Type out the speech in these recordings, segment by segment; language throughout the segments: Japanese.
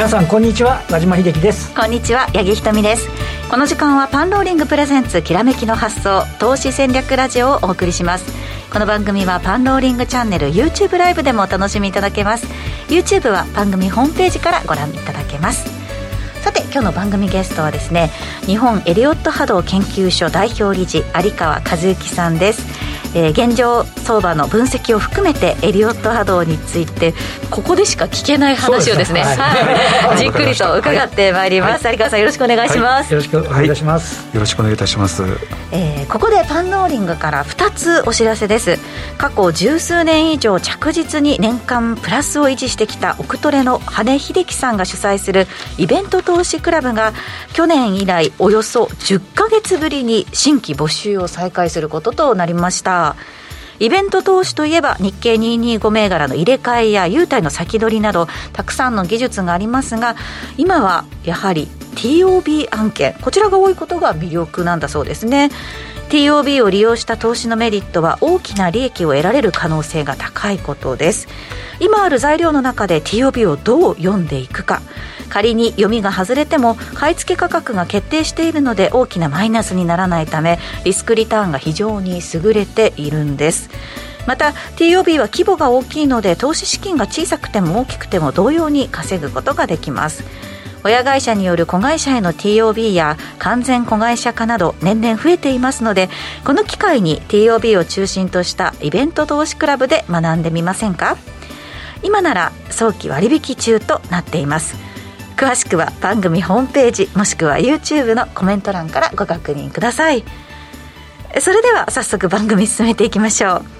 皆さんこんにちは和島秀樹です。こんにちは八木ひとみです。この時間はパンローリングプレゼンツきらめきの発想投資戦略ラジオをお送りします。この番組はパンローリングチャンネル YouTube ライブでもお楽しみいただけます。YouTube は番組ホームページからご覧いただけます。さて今日の番組ゲストはですね日本エリオット波動研究所代表理事有川和幸さんです。えー、現状相場の分析を含めてエリオット波動についてここでしか聞けない話をですね、ね。はい、じっくりと伺ってまいります、はい、有川さんよろしくお願いします、よろしくお願いいたします、よろしくお願いいたします、えー、ここでパンローリングから2つお知らせです。過去十数年以上着実に年間プラスを維持してきたオクトレの羽秀樹さんが主催するイベント投資クラブが去年以来およそ10か月ぶりに新規募集を再開することとなりましたイベント投資といえば日経225銘柄の入れ替えや優待の先取りなどたくさんの技術がありますが今はやはり TOB 案件こちらが多いことが魅力なんだそうですね。TOB を利用した投資のメリットは大きな利益を得られる可能性が高いことです。今ある材料の中で TOB をどう読んでいくか。仮に読みが外れても買い付け価格が決定しているので大きなマイナスにならないためリスクリターンが非常に優れているんです。また TOB は規模が大きいので投資資金が小さくても大きくても同様に稼ぐことができます。親会社による子会社への TOB や完全子会社化など年々増えていますのでこの機会に TOB を中心としたイベント投資クラブで学んでみませんか？今なら早期割引中となっています。詳しくは番組ホームページもしくは YouTube のコメント欄からご確認ください。それでは早速番組進めていきましょう。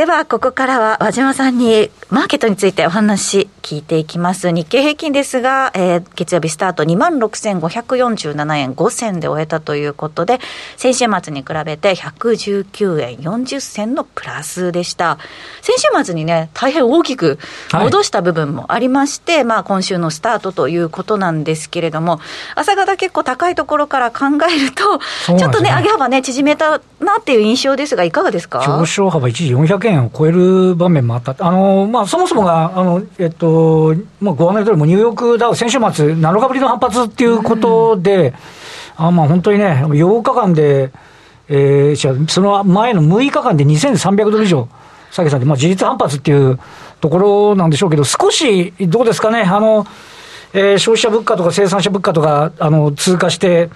ではここからは和島さんにマーケットについてお話聞いていきます。日経平均ですが、えー、月曜日スタート26,547円5銭で終えたということで、先週末に比べて119円40銭のプラスでした。先週末にね、大変大きく戻した部分もありまして、はい、まあ今週のスタートということなんですけれども、朝方結構高いところから考えると、ね、ちょっとね、上げ幅ね、縮めたなっていう印象ですが、いかがですか？上昇幅一時400円を超える場面もあった。あの、まあそもそもが、あの、えっと、まあ、ご案内通り、もニューヨークダウ、先週末、7日ぶりの反発っていうことで、うん、あまあ本当にね、8日間で、えー、その前の6日間で2300ドル以上下げたんで、まあ、事実反発っていうところなんでしょうけど、少しどうですかね、あの、えー、消費者物価とか生産者物価とかあの通過して、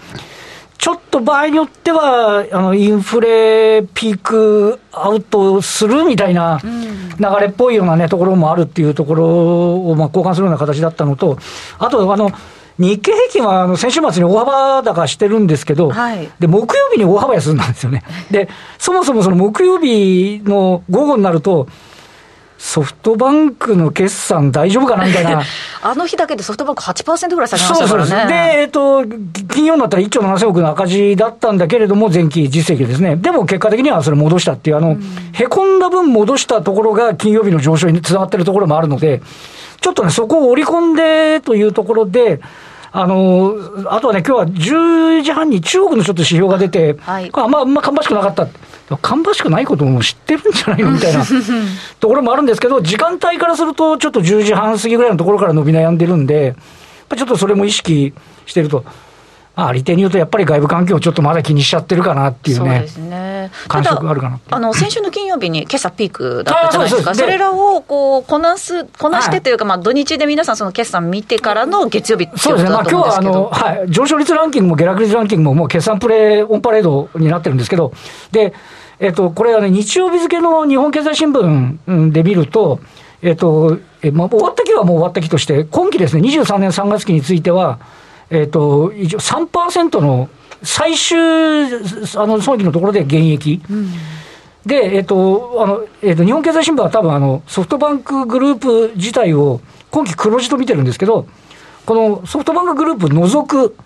ちょっと場合によっては、あのインフレピークアウトするみたいな流れっぽいような、ね、ところもあるっていうところをまあ交換するような形だったのと、あと、あの日経平均はあの先週末に大幅高してるんですけど、はい、で木曜日に大幅安なんですよね。で、そもそもその木曜日の午後になると、ソフトバンクの決算大丈夫かなみたいな。あの日だけでソフトバンク8%ぐらい下げましたからね。そうそうで、えっ、ー、と、金曜になったら1兆7000億の赤字だったんだけれども、前期実績ですね。でも結果的にはそれ戻したっていう、あの、うん、へこんだ分戻したところが金曜日の上昇につながってるところもあるので、ちょっとね、そこを織り込んでというところで、あの、あとはね、今日は10時半に中国のちょっと指標が出て、はい、あんま、あんま芳しくなかった。芳しくないことも知ってるんじゃないの？みたいな ところもあるんですけど、時間帯からすると、ちょっと10時半過ぎぐらいのところから伸び悩んでるんで、ちょっとそれも意識してると。あり手に言うと、やっぱり外部環境をちょっとまだ気にしちゃってるかなっていうね、そうですね。感触があるかな。あの先週の金曜日に今朝ピークだったじゃないですか、それらをこうこなすこなしてというか、まあ、土日で皆さん、その決算見てからの月曜日ってそうですね、まあ今日はあの、はい、上昇率ランキングも下落率ランキングも、もう決算プレーオンパレードになってるんですけど、でえっと、これはね、日曜日付の日本経済新聞で見ると、えっと、えまあ、終わった期はもう終わった期として、今期ですね、23年3月期については、えっと、一応3%の最終、あの、損益のところで減益。うんで、えっと、あの、えっと、日本経済新聞は多分あの、ソフトバンクグループ自体を今期黒字と見てるんですけど、このソフトバンクグループ除く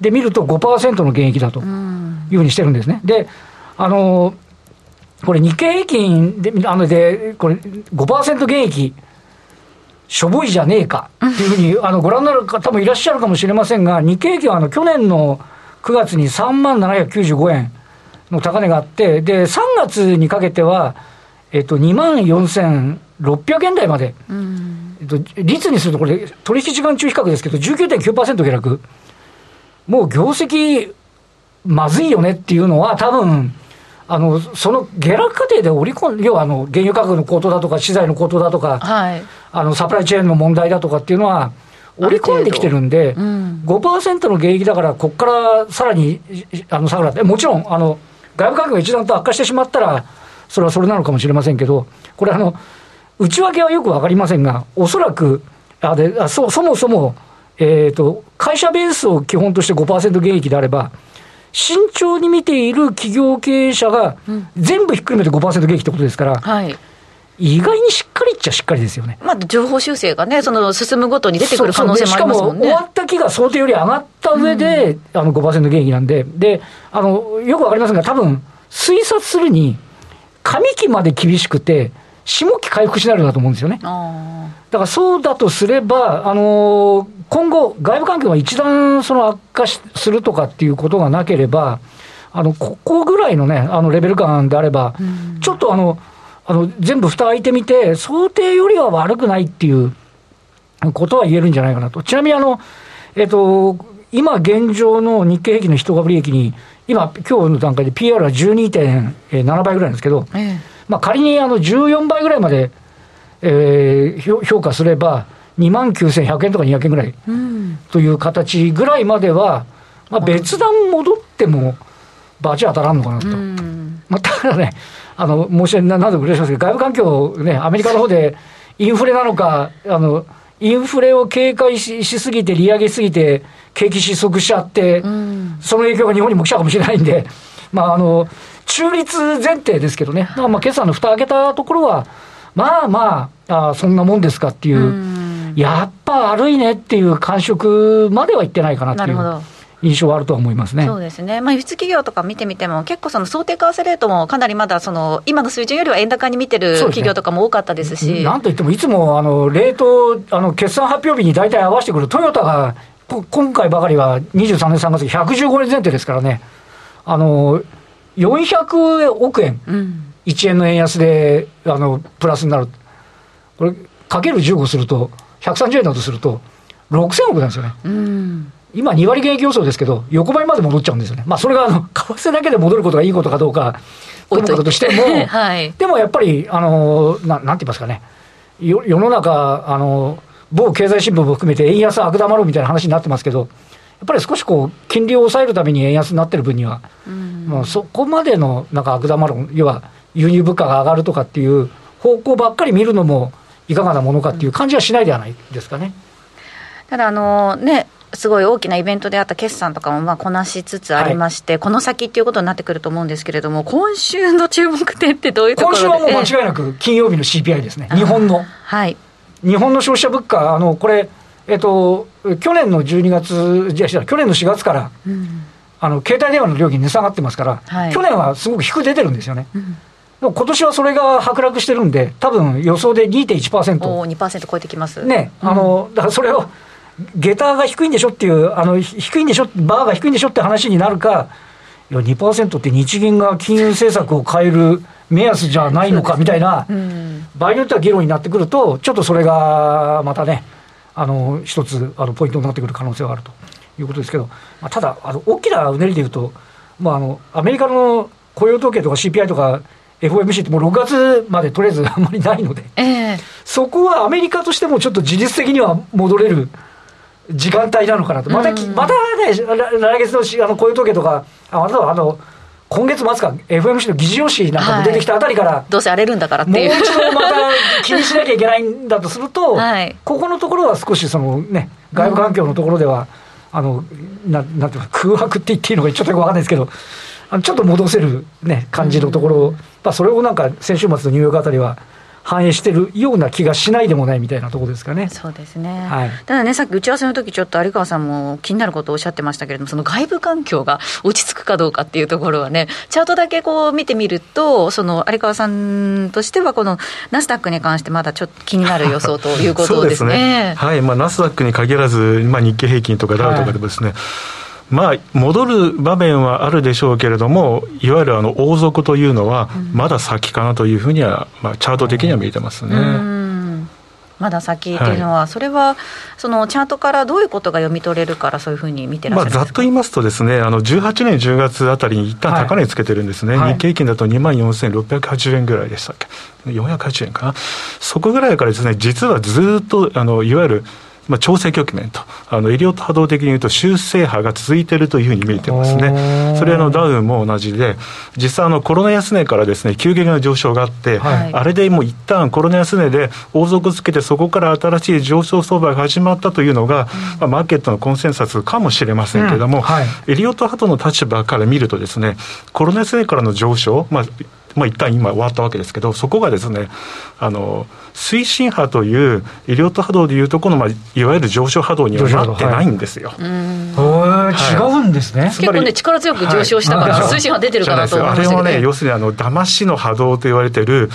で見ると5%の減益だというふうにしてるんですね。で、あの、これ日経平均で、あので、これ5%減益、しょぼいじゃねえかっていうふうに、あの、ご覧になる方もいらっしゃるかもしれませんが、日経平均はあの、去年の9月に3万795円の高値があって、で、3月にかけては、えっと、2万4600円台まで、うん、えっと、率にするとこれ、取引時間中比較ですけど、19.9%下落。もう業績、まずいよねっていうのは、多分あのその下落過程で織り込ん要はあの原油価格の高騰だとか、資材の高騰だとか、はい、あのサプライチェーンの問題だとかっていうのは、織り込んできてるんで、うん、5%の減益だから、ここからさらにあの下がって、もちろんあの外部環境が一段と悪化してしまったら、それはそれなのかもしれませんけど、これあの、内訳はよく分かりませんが、おそらく、あであそそもそも、えーと、会社ベースを基本として5%減益であれば、慎重に見ている企業経営者が、全部ひっくるめて5%減益ってことですから、はい、意外にしっかりっちゃしっかりですよね。まあ、情報修正がね、その進むごとに出てくる可能性もありますもんね。しかも、終わった期が想定より上がった上で、うん、あの5%減益なんで、で、あの、よくわかりませんが、多分、推察するに、上期まで厳しくて、下期回復しないんだと思うんですよね。だからそうだとすれば、あのー、今後、外部環境が一段その悪化するとかっていうことがなければ、あのここぐらいのね、あのレベル感であれば、ちょっとあの、あの全部蓋開いてみて、想定よりは悪くないっていうことは言えるんじゃないかなと。ちなみにあの、えっ、と、今現状の日経平均の人株利益に、今、今日の段階で PR は12.7倍ぐらいなんですけど、ええ、まあ、仮にあの14倍ぐらいまで、えー、評価すれば、2万9100円とか200円ぐらいという形ぐらいまでは、まあ、別段戻っても、バチ当たらんのかなと。まあ、ただね、あの申し訳ない、なぜ嬉しいですけど、外部環境、ね、アメリカの方でインフレなのか、あのインフレを警戒ししすぎて、利上げすぎて、景気失速しちゃって、うん、その影響が日本にも来たかもしれないんで、まあ、あの中立前提ですけどね、だからまあ決算の蓋開けたところは、まあまあ、あそんなもんですかっていう、うん、やっぱ悪いねっていう感触まではいってないかなっていう。印象はあるとは思いますね。そうですね、まあ、輸出企業とか見てみても、結構その想定為替レートもかなりまだその今の水準よりは円高に見てる企業とかも多かったですし。すね、なんといっても、いつもあのレート、あの決算発表日に大体合わせてくるトヨタが、今回ばかりは23年3月、115年前提ですからね、あの400億円、うん、1円の円安であのプラスになる、これ、かける15すると、130円だとすると、6000億なんですよね。うん。今、2割減益予想ですけど、横ばいまで戻っちゃうんですよね。まあ、それが、あの、為替だけで戻ることがいいことかどうか、ともかくとしても、はい、でもやっぱり、あの、ななんて言いますかね、世の中、あの、某経済新聞も含めて円安悪玉ろうみたいな話になってますけど、やっぱり少しこう、金利を抑えるために円安になってる分には、うん、もうそこまでのなんか悪玉論、要は輸入物価が上がるとかっていう方向ばっかり見るのも、いかがなものかっていう感じはしないではないですかね。ただあのねすごい大きなイベントであった決算とかもまあこなしつつありまして、はい、この先っていうことになってくると思うんですけれども、今週の注目点ってどういうところ今週はもう間違いなく金曜日の CPI ですね、日本の。はい、日本の消費者物価、あのこれ、えっと、去年の12月、じゃ去年の4月から、うん、あの携帯電話の料金値下がってますから、はい、去年はすごく低く出てるんですよね。うん今年はそれが剥落してるんで、多分予想で2.1%。お2%超えてきます。ね、あの、だからそれを、下駄が低いんでしょっていう、あの低いんでしょ、バーが低いんでしょって話になるか、いや、2%って日銀が金融政策を変える目安じゃないのかみたいな、場合によっては議論になってくると、ちょっとそれがまたね、あの一つあのポイントになってくる可能性はあるということですけど、まあ、ただ、あの大きなうねりでいうと、まあ、あのアメリカの雇用統計とか CPI とか FOMC ってもう6月までとりあえずあんまりないので、えー、そこはアメリカとしてもちょっと事実的には戻れる時間帯なのかなと、また、またね、来月のあの雇用統計とか、あまたあの今月末か、FMC の議事要旨なんかも出てきたあたりから、はい、どうせ荒れるんだからって。もう一度また気にしなきゃいけないんだとすると、はい、ここのところは少しその、ね、外部環境のところでは、うん、あのななんていうか、空白って言っていいのか、ちょっとよく分かんないですけど、あのちょっと戻せる、ね、感じのところ、うん、まあ、それをなんか先週末のニューヨークあたりは、反映してるような気がしないでもないみたいなところですかね。そうですね。はい、ただね、さっき打ち合わせの時ちょっと有川さんも気になることをおっしゃってましたけれども、その外部環境が落ち着くかどうかっていうところはね、チャートだけこう見てみると、その有川さんとしては、このナスダックに関してまだちょっと気になる予想ということですね。すねはい、まあナスダックに限らず、まあ日経平均とかダウとかでもですね。はいまあ、戻る場面はあるでしょうけれども、いわゆるあの王族というのは、まだ先かなというふうには、まあ、チャート的には見えてますね。まだ先っていうのは、はい、それはそのチャートからどういうことが読み取れるから、そういうふうに見てらっしゃるまあ、ざっと言いますとです、ね、あの18年10月あたりに一旦高値つけてるんですね、はい、日経平均だと2万4680円ぐらいでしたっけ、480円かな、そこぐらいからですね、実はずっとあのいわゆるまあ、調整局面と、あのエリオット波動的に言うと、修正波が続いているというふうに見えてますね。それのダウンも同じで、実際、あのコロナ安値からですね急激な上昇があって、はい、あれでもう一旦コロナ安値で王族つけて、そこから新しい上昇相場が始まったというのが、まあ、マーケットのコンセンサスかもしれませんけれども、うん。はい、エリオット波動の立場から見るとですね、コロナ安値からの上昇、まあまあ、一旦今終わったわけですけど、そこがですね、あの推進波という医療と波動でいうとこの、まあ、いわゆる上昇波動にはなってないんですよ。はい、違うんですね。結構ね力強く上昇したから、推進波出てるかなと思いましたけど、ね、あれはね要するにあの騙しの波動と言われてる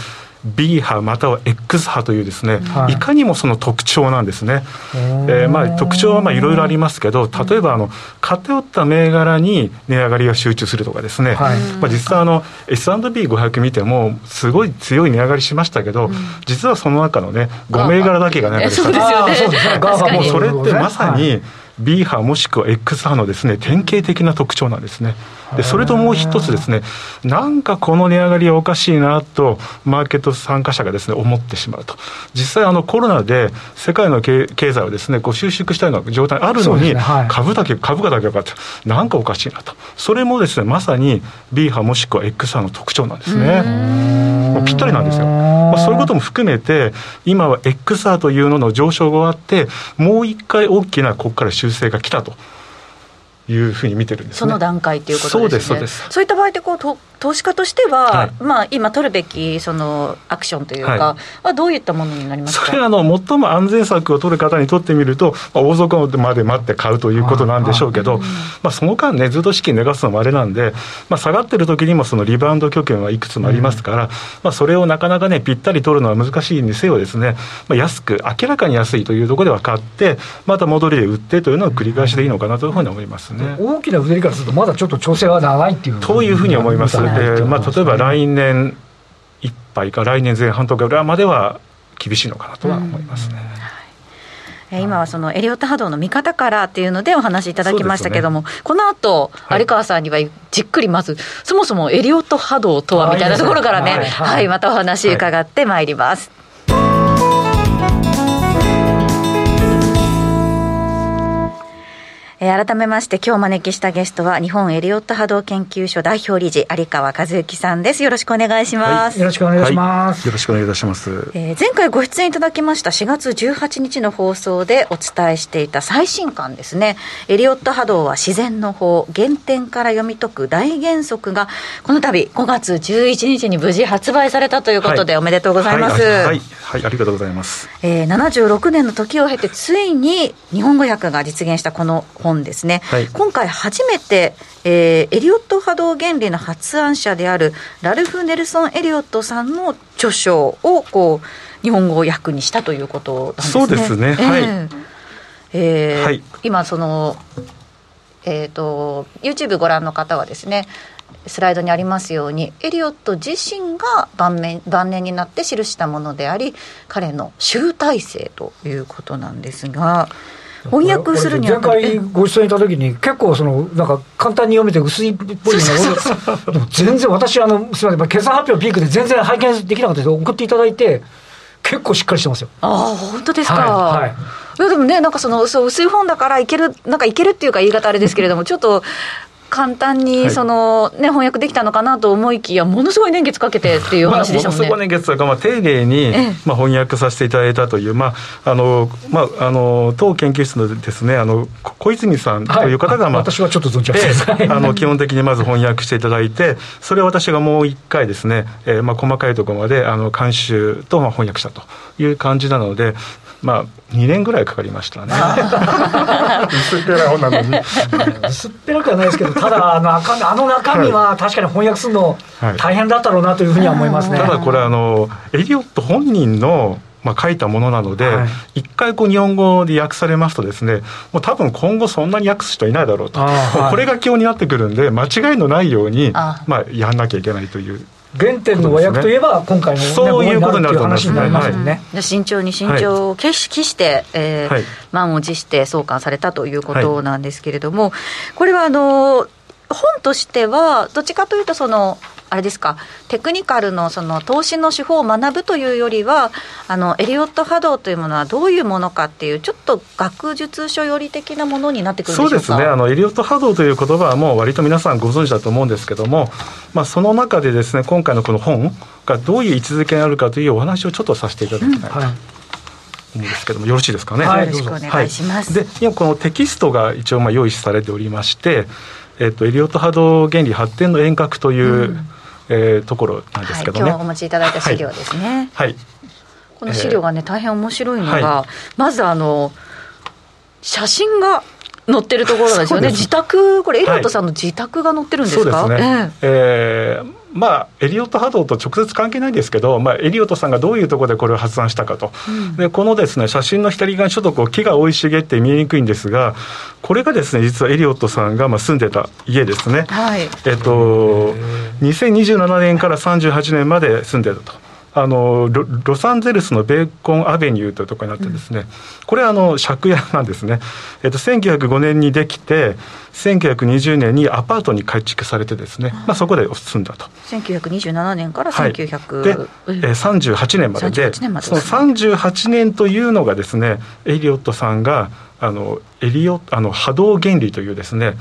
B 波または X 波というですね、はい、いかにもその特徴なんですね。えー、まあ特徴はまあいろいろありますけど、例えばあの偏った銘柄に値上がりが集中するとかですね、はい、まあ実際あの S&P500 見てもすごい強い値上がりしましたけど、実はその中のね5銘柄だけが値上がりした。そうですよね。もうそれってまさに、B 波もしくは X 波のですね典型的な特徴なんですね。でそれともう一つですね、なんかこの値上がりはおかしいなと、マーケット参加者がですね思ってしまうと、実際、あのコロナで世界の経済をですねこう収縮したような状態あるのに、ねはい、株だけ株価だけ上がって、なんかおかしいなと、それもですねまさに B 波もしくは X 波の特徴なんですね。ぴったりなんですよ。まあ、そういうことも含めて、今は X 波というのの上昇が終わって、もう一回大きなここから修正が来たと。いうふうに見てるんです、ね、その段階ということですね。そうですそういった場合でこうと投資家としては、はい、まあ今取るべきそのアクションというか、はどういったものになりますか？それはあの最も安全策を取る方にとってみると、まあ、大底まで待って買うということなんでしょうけど、まあその間ねずっと資金寝かすのもあれなんで、まあ下がってる時にもそのリバウンド拠点はいくつもありますから、うん、まあそれをなかなかねぴったり取るのは難しいにせよですね、まあ安く明らかに安いというところでは買ってまた戻りで売ってというのを繰り返しでいいのかなというふうに思いますね。大きなりからすると、まだちょっと調整は長いっていうというふうに思います、でまあ、例えば来年いっぱいか、来年前半とか裏までは厳しいのかなとは思いますね。今はそのエリオット波動の見方からっていうのでお話しいただきましたけども、ね、この後、有川さんにはじっくりまず、そもそもエリオット波動とはみたいなところからね、はい、はい、またお話伺ってまいります。えー、改めまして今日招きしたゲストは日本エリオット波動研究所代表理事有川和幸さんです。よろしくお願いします、はい、よろしくお願いします、はい、よろしくお願いいたします、えー、前回ご出演いただきました4月18日の放送でお伝えしていた最新刊ですね。エリオット波動は自然の法原点から読み解く大原則がこの度5月11日に無事発売されたということで、はい、おめでとうございます。はい、はい、ありがとうございます、えー、76年の時を経てついに日本語訳が実現したこの本本ですね、はい、今回初めて、えー、エリオット波動原理の発案者であるラルフ・ネルソン・エリオットさんの著書をこう日本語訳にしたということなんですね。そうですね、はい、えー、はい、今そのえーと、と YouTube ご覧の方はですねスライドにありますようにエリオット自身が晩年晩年になって記したものであり彼の集大成ということなんですが。翻訳するには前回ご出演いた時に結構そのなんか簡単に読めて薄いっぽいのが全然私あのすみません決算発表ピークで全然拝見できなかったです送っていただいて結構しっかりしてますよ。ああ本当ですか、はい、はい、いやでもねなんかそのそう薄い本だからいけるなんかいけるっていうか言い方あれですけれどもちょっと簡単にその、ね、翻訳できたのかなと思いきや、ものすごい年月かけてっていう話でしたもんね。ものすごい年月というか、まあ、丁寧に、まあ、翻訳させていただいたという、まああのまあ、あの当研究室のですねあの小泉さんという方が、まあ、私はちょっと存じません、あの基本的にまず翻訳していただいて、それを私がもう一回ですね、えーまあ、細かいところまであの監修とまあ翻訳したという感じなので、まあ、2年ぐらいかかりましたね。薄っぺらい本なのに。薄っぺらくはないですけど、ただあの、あの中身は確かに翻訳するの大変だったろうなというふうには思いますね。ただこれあの、エリオット本人のまあ、書いたものなので、はい、一回こう日本語で訳されますとですね、もう多分今後そんなに訳す人いないだろうと、はい、これが基本になってくるんで、間違いのないように、まあ、やんなきゃいけないという。原点の和訳といえば、今回の、ね、そういうことになると思いますね。はい、慎重に慎重を決して、えー満を持して送還されたということなんですけれども、これはあの本としては、どっちかというとその、あれですか、テクニカルのその投資の手法を学ぶというよりは、あのエリオット波動というものはどういうものかっていう、ちょっと学術書より的なものになってくるそうですねあの、エリオット波動という言葉は、もう割と皆さんご存知だと思うんですけども、まあ、その中でですね、今回のこの本がどういう位置づけにあるかというお話をちょっとさせていただきたい。うんはい思うんですけどもよろしいですかね？はい、よろしくお願いします。はい、で今このテキストが一応まあ用意されておりまして、えっとエリオット波動原理発展の遠隔という、うん、えー、ところなんですけどね、はい、今日お持ちいただいた資料ですね。はい、はい、この資料がね、大変面白いのが、まずあの写真が載ってるところですよね、自宅、これ、エリオットさんの自宅が載ってるんですか、そうですね、えー、えーまあ、エリオット波動と直接関係ないんですけど、まあ、エリオットさんがどういうところでこれを発案したかと、うん、でこのです、ね、写真の左側にちょっとこう木が生い茂って見えにくいんですが、これがですね実はエリオットさんがまあ住んでた家ですね、はい、えっと、2027年から38年まで住んでたと。あのロサンゼルスのベーコンアベニューというところになってですね、うん、これはあの借家なんですね、えっと、1905年にできて1920年にアパートに改築されてですね、まあ、そこで住んだと。1927年から1900、はい、で、えー、38年まででその38年というのがですねエリオットさんがあのエリオあの波動原理というですね、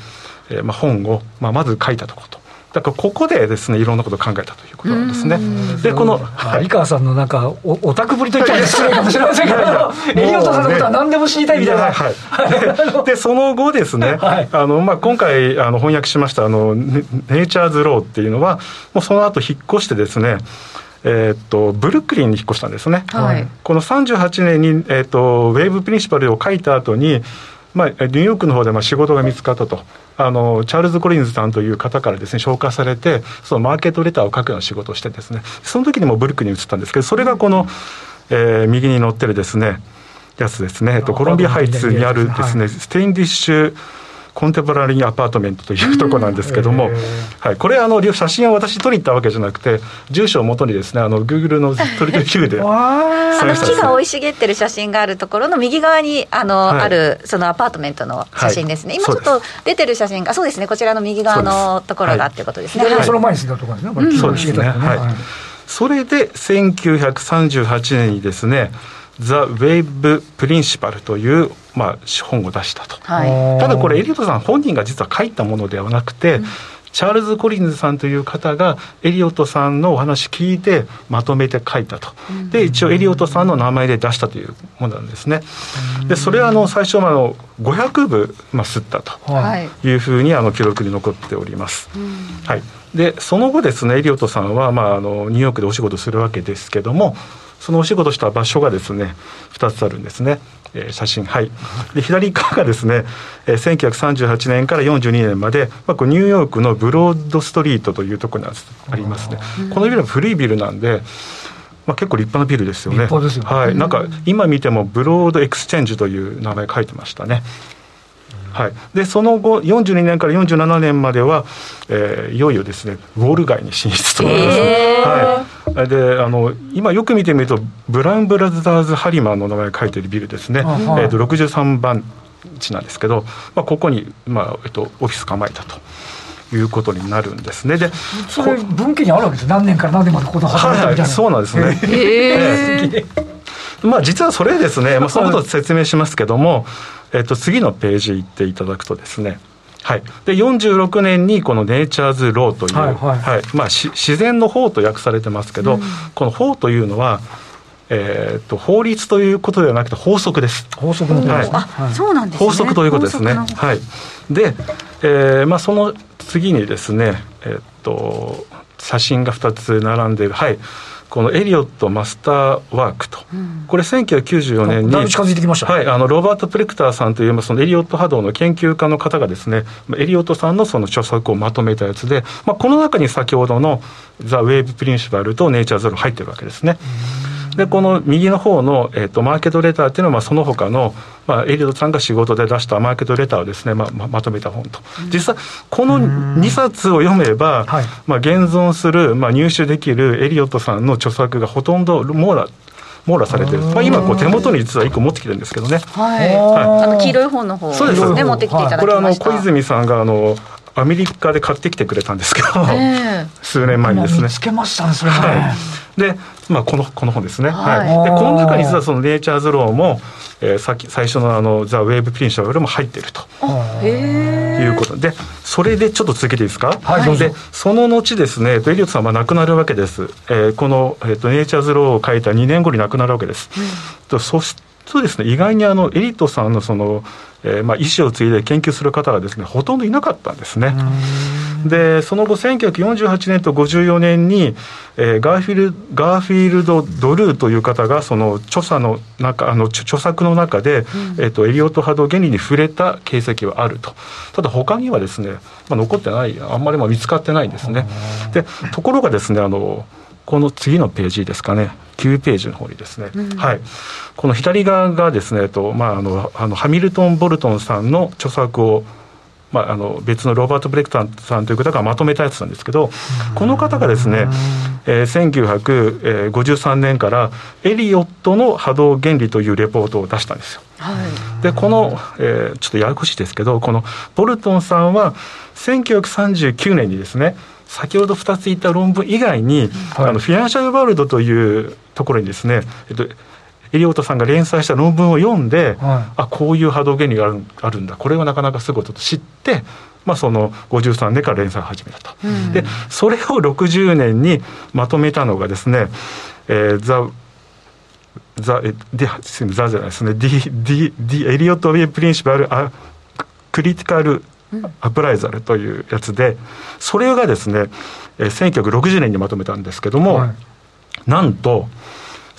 えーまあ、本を、まあ、まず書いたところとだからここでですねいろんなことを考えたということなんですね。でこの、はい、井川さんのなんかおオタクぶりといったら失礼かもしれませんけど、エリオットさんのことは何でも知りたいみたいな。はい、でその後ですね、はい、あのまあ今回あの翻訳しましたあのネイチャーズローっていうのはもうその後引っ越してですね。えー、っとブルックリンに引っ越したんですね、はい、この38年に、えー、っと Wave Principle を書いた後にまあ、ニューヨークの方でまあ仕事が見つかったとあのチャールズ・コリンズさんという方からですね紹介されてそのマーケットレターを書くような仕事をしてですねその時にもブルックに移ったんですけどそれがこの、えー、右に載ってるですねやつですね、えっと、コロンビアハイツにあるですね、ステインディッシュコンテンポラリーアパートメントというところなんですけども、はい、これあの写真は私撮りに行ったわけじゃなくて住所をもとにですねあのグーグルの撮り取り器具であの木が生い茂ってる写真があるところの右側にあの、はい、あるそのアパートメントの写真ですね、はい、今ちょっと出てる写真がそうですね。こちらの右側のところがっていうことですね、はい、その前に住んだところですね、うん、そうですね、はい、それで1938年にですねザ・ウェーブ・プリンシパルという、まあ、本を出したと、はい、ただこれエリオットさん本人が実は書いたものではなくて、うん、チャールズ・コリンズさんという方がエリオットさんのお話聞いてまとめて書いたと、うん、で一応エリオットさんの名前で出したというものなんですね、うん、でそれはあの最初はあの500部、まあ、吸ったと。い。うふうにあの記録に残っております、はい。でその後ですねエリオットさんは、まあ、あのニューヨークでお仕事するわけですけどもそのお仕事した場所がですね2つあるんですね、えー、写真。はい。で左側がですね、えー、1938年から42年まで、まあ、こニューヨークのブロードストリートというところにありますね。このビルは古いビルなんでまあ、結構立派なビルですよね。よね。はい、なんか今見てもブロードエクスチェンジという名前書いてましたね。はい、でその後42年から47年までは、えー、いよいよですねウォール街に進出となります、はい、であの今よく見てみるとブラウンブラザーズ・ハリマンの名前が書いてるビルですね、えー、と63番地なんですけど、まあ、ここに、まあえっと、オフィス構えたと。いうことになるんですね。で、それ文献にあるわけです何年から何年までこの働いたみたいな、はい、そうなんですね。えー、まあ実はそれですね、まあそのことを説明しますけども、えっと、次のページ行っていただくとですね、はい、で46年にこのネイチャーズ・ローという、はいはい。はい、まあ、自然の法と訳されてますけど、うん、この法というのは、えーと、法律ということではなくて法則です。法則のことです、はい、そうなんです、ね、法則ということですね。はい。で、えー、まあその次にですね、えっ、ー、と写真が2つ並んでいる、はい。このエリオット・マスター・ワークと、うん、これ1994年に近づいてきました、はい、あのロバート・プレクターさんというそのエリオット波動の研究家の方がですねエリオットさんのその著作をまとめたやつで、まあ、この中に先ほどの「ザ・ウェーブ・プリンシパル」と「ネイチャー・ゼロ」入ってるわけですね。でこの右の方の、えーと、マーケットレターっていうのは、まあ、その他の、まあ、エリオットさんが仕事で出したマーケットレターをですね、まあ、ままとめた本と、実際この2冊を読めば、はい、まあ、現存する、まあ、入手できるエリオットさんの著作がほとんど網羅網羅されてる、まあ、今こう手元に実は1個持ってきてるんですけどね、はい、はい、あの黄色い本の方そうです。ね持ってきていただきました、これはあの小泉さんがあのアメリカで買ってきてくれたんですけど、えー、数年前にですね。つけましたね、それね。はい、で、まあ、このこの本ですね、はい、でこの中に実はその Nature's Law も、えー、さっき最初のあの The Wave Principle も入っているということで。それでちょっと続けていいですか、はい、でその後ですねエリオットさんは亡くなるわけです、えー、この、えーと、 Nature's Law を書いた2年後に亡くなるわけです、うん、とそしてそうですね意外にあのエリットさんのその、えーまあ、遺志を継いで研究する方がですねほとんどいなかったんですね。でその後1948年と54年に、えー、ガーフィルガーフィールド・ドルーという方がその著作の中あの著作の中で、うん、えーと、エリオット波動原理に触れた形跡はあると。ただ他にはですね、まあ、残ってないあんまりまあ見つかってないんですね。でところがですねあのこの次のページですかね9ページの方にですね、うん、はい、この左側がですね、とまあ、あのあのハミルトン・ボルトンさんの著作をまあ、あの別のロバート・ブレクタンさんという方がまとめたやつなんですけど、この方がですね、えー、1953年からエリオットの波動原理というレポートを出したんですよ。はい、でこの、えー、ちょっとややこしいですけどこのボルトンさんは1939年にですね先ほど2つ言った論文以外に、はい、あのフィナンシャルワールドというところにですね、えっと、エリオットさんが連載した論文を読んで、はい、あこういう波動原理があるあるんだ。これはなかなかすごいと知って、まあ、その53年から連載を始めたと、うん、でそれを60年にまとめたのがですね「えー、ザ・ザ・えデすみませんザじゃないですね「ディ・ディ・ディ・エリオット・ウェイ・プリンシパル・ア・クリティカル・アプライザルというやつでそれがですね1960年にまとめたんですけども、はい、なんと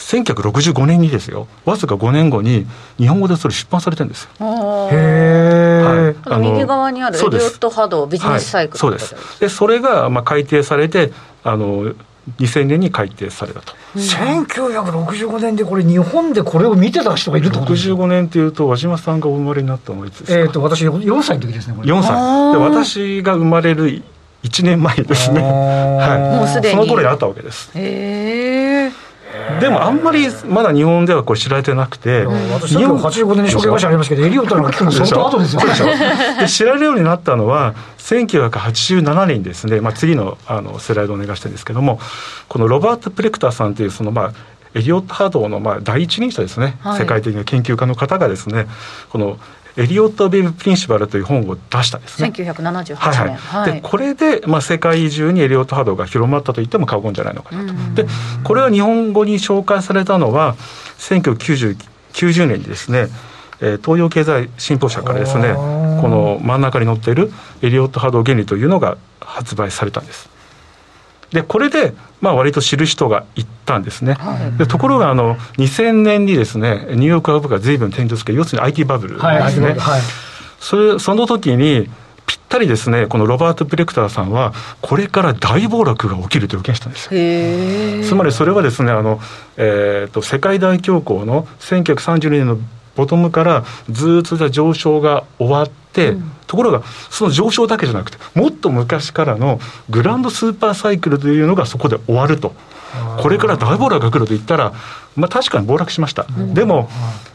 1965年にですよわずか5年後に日本語でそれ出版されてるんですよ。へえ、はい、右側にあるエリオット波動ビジネスサイクル、はい、そうです。でそれがまあ改定されてあの2000年に改定されたと、うん、1965年でこれ日本でこれを見てた人がいるってことです65年っていうと和島さんがお生まれになったのはいつですか？えっ、と私4歳の時ですねこれ。4歳。で私が生まれる1年前ですね。はい。もうすでに。その頃にあったわけです。へえでもあんまりまだ日本ではこれ知られてなくて、私、85年に証券会社ありますけど、エリオットなんか聞くの相当後ですよ。で知られるようになったのは、1987年にですね、まあ、次のあのスライドお願いしたいんですけども、このロバート・プレクターさんという、そのまあ、エリオット波動のまあ第一人者ですね、はい、世界的な研究家の方がですね、このエリオット・ベイブ・プリンシパルという本を出したんですね。1978年。はいはい、でこれで、まあ、世界中にエリオット波動が広まったと言っても過言じゃないのかなと。でこれは日本語に紹介されたのは1990年にですねえ東洋経済新報社からですねこの真ん中に載っているエリオット波動原理というのが発売されたんです。でこれでまあ割と知る人がいったんですね、はい、でところがあの2000年にですねニューヨーク株価が随分転調する要するに IT バブルですね、はいはい、それその時にぴったりですねこのロバート・プレクターさんはこれから大暴落が起きると予見したんですよ。つまりそれはですねあの、えーと、と世界大恐慌の1932年のボトムからずっと上昇が終わって、うん、ところがその上昇だけじゃなくてもっと昔からのグランドスーパーサイクルというのがそこで終わると。これから大暴落が来ると言ったら、まあ、確かに暴落しました、うん、でも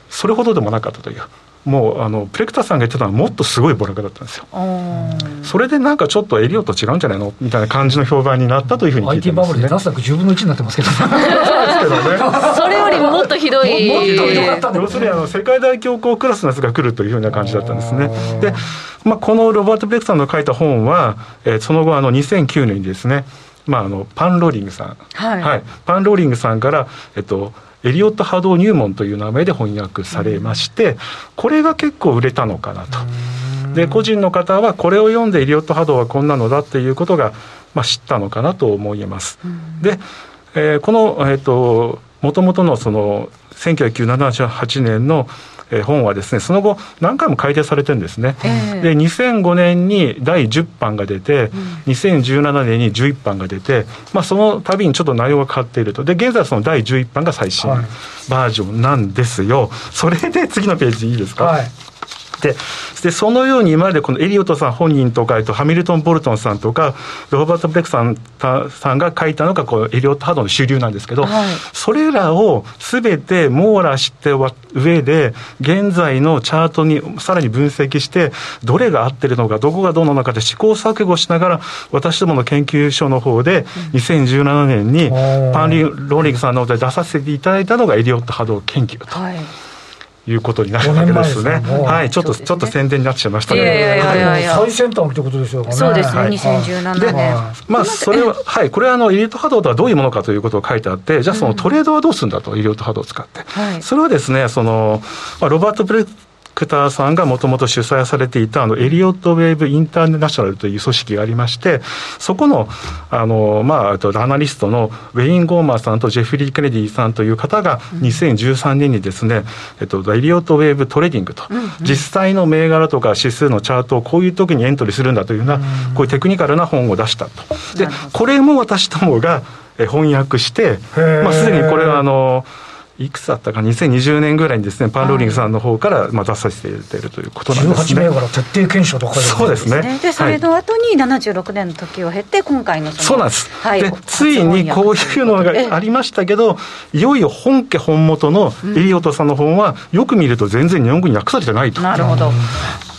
それほどでもなかったという。もうあのプレクターさんが言ってたのはもっとすごい暴落だったんですよ。それでなんかちょっとエリオと違うんじゃないの？みたいな感じの評判になったというふうに聞いてます、ね、IT バブルでナスダック10分の1になってますけどそれよりももっとひどい。もっとひどい。要するにあの世界大恐慌クラスのやつが来るというふうな感じだったんですね。で、まあ、このロバート・プレクターの書いた本は、えー、その後あの2009年にですね、まあ、あのパンローリングさん、はい、はい、パンローリングさんから、えっと、エリオット波動入門という名前で翻訳されまして、これが結構売れたのかなと。で個人の方はこれを読んでエリオット波動はこんなのだっていうことが、まあ、知ったのかなと思います。で、えー、この、えーと、もともとのその1978年の、えー、本はですねその後何回も改訂されてるんですね、えー、で2005年に第10版が出て、うん、2017年に11版が出て、まあ、その度にちょっと内容が変わっていると。で現在はその第11版が最新バージョンなんですよ、はい、それで次のページいいですか、はいででそのように今までこのエリオットさん本人とか、えっと、ハミルトン・ボルトンさんとかロバート・ブレックさんさんが書いたのがこうエリオット波動の主流なんですけど、はい、それらをすべて網羅して上で現在のチャートにさらに分析してどれが合ってるのかどこがどうなのかで試行錯誤しながら私どもの研究所の方で2017年にパンリー・ローリングさんの方で出させていただいたのがエリオット波動研究と。はいいうことになるわけですね。はい、ちょっと、ちょっと宣伝になっちゃいましたけど。最先端ってことでしょうかね。そうですね、2017年。まあ、それは、はい、これはあの、エリート波動とはどういうものかということを書いてあって、じゃあそのトレードはどうするんだと、エリート波動を使って。それはですね、その、まあ、ロバート・ブレクターさんがもともと主催されていたあのエリオット・ウェーブ・インターナショナルという組織がありまして、そこのあの、まあ、アナリストのウェイン・ゴーマーさんとジェフリー・ケネディさんという方が、2013年にですね、えっと、 Elliott Wave Trading と、実際の銘柄とか指数のチャートをこういう時にエントリーするんだというような、こういうテクニカルな本を出したと。で、これも私どもが翻訳して、まあ、すでにこれはあの、いくつあったか、2020年ぐらいにですね、パンローリングさんの方からまあ出させていただいているということなんですね。18銘柄徹底検証とかそうですね。で、それの後に76年の時を経て、今回のそうなんです。はい、で、ついにこういうのがありましたけど、いよいよ本家本元のエリオットさんの本は、よく見ると全然日本語に訳されてないと。なるほど。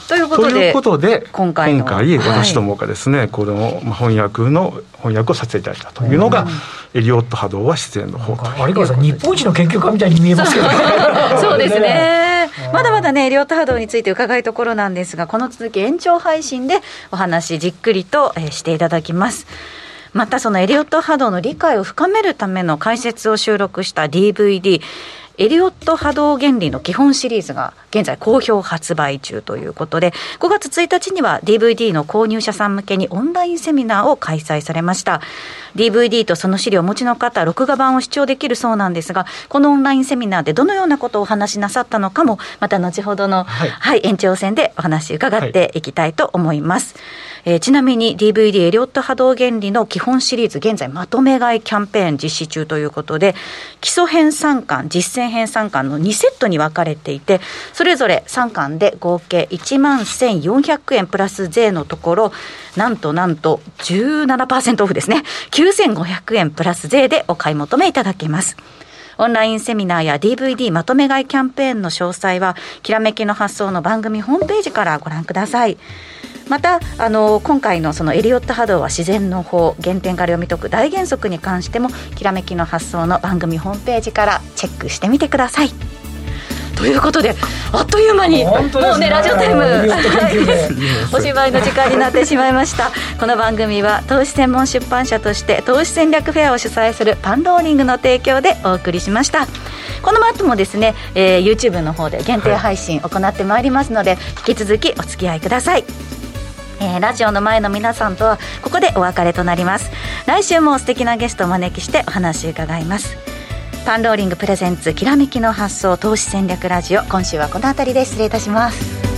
ということで、ということで今回今回私どもがですね、はい、この翻訳の翻訳をさせていただいたというのが、エリオット波動は自然の方と有川さん日本一の研究家みたいに見えますけど そうですね。まだまだねエリオット波動について伺いところなんですがこの続き延長配信でお話じっくりと、えしていただきます。またそのエリオット波動の理解を深めるための解説を収録した DVD エリオット波動原理の基本シリーズが現在好評発売中ということで5月1日には DVD の購入者さん向けにオンラインセミナーを開催されました。DVD とその資料をお持ちの方録画版を視聴できるそうなんですがこのオンラインセミナーでどのようなことをお話しなさったのかもまた後ほどの、はい、はい、延長戦でお話伺っていきたいと思います、はいえー、ちなみに DVD エリオット波動原理の基本シリーズ、現在まとめ買いキャンペーン実施中ということで、基礎編3巻、実践編3巻の2セットに分かれていて、それぞれ3巻で合計1万1400円プラス税のところ、なんとなんと17%オフですね。9500円プラス税でお買い求めいただけます。オンラインセミナーや DVD まとめ買いキャンペーンの詳細は、きらめきの発想の番組ホームページからご覧ください。またあの今回のそのエリオット波動は自然の法原点から読み解く大原則に関してもきらめきの発想の番組ホームページからチェックしてみてください。ということであっという間に、ね、もうねラジオタイムおしまいの時間になってしまいました。この番組は投資専門出版社として投資戦略フェアを主催するパンローリングの提供でお送りしました。この後もですね、えー、YouTube の方で限定配信行ってまいりますので、はい、引き続きお付き合いくださいえー、ラジオの前の皆さんとはここでお別れとなります。来週も素敵なゲストをお招きしてお話を伺います。パンローリングプレゼンツきらめきの発想投資戦略ラジオ今週はこの辺りで失礼いたします。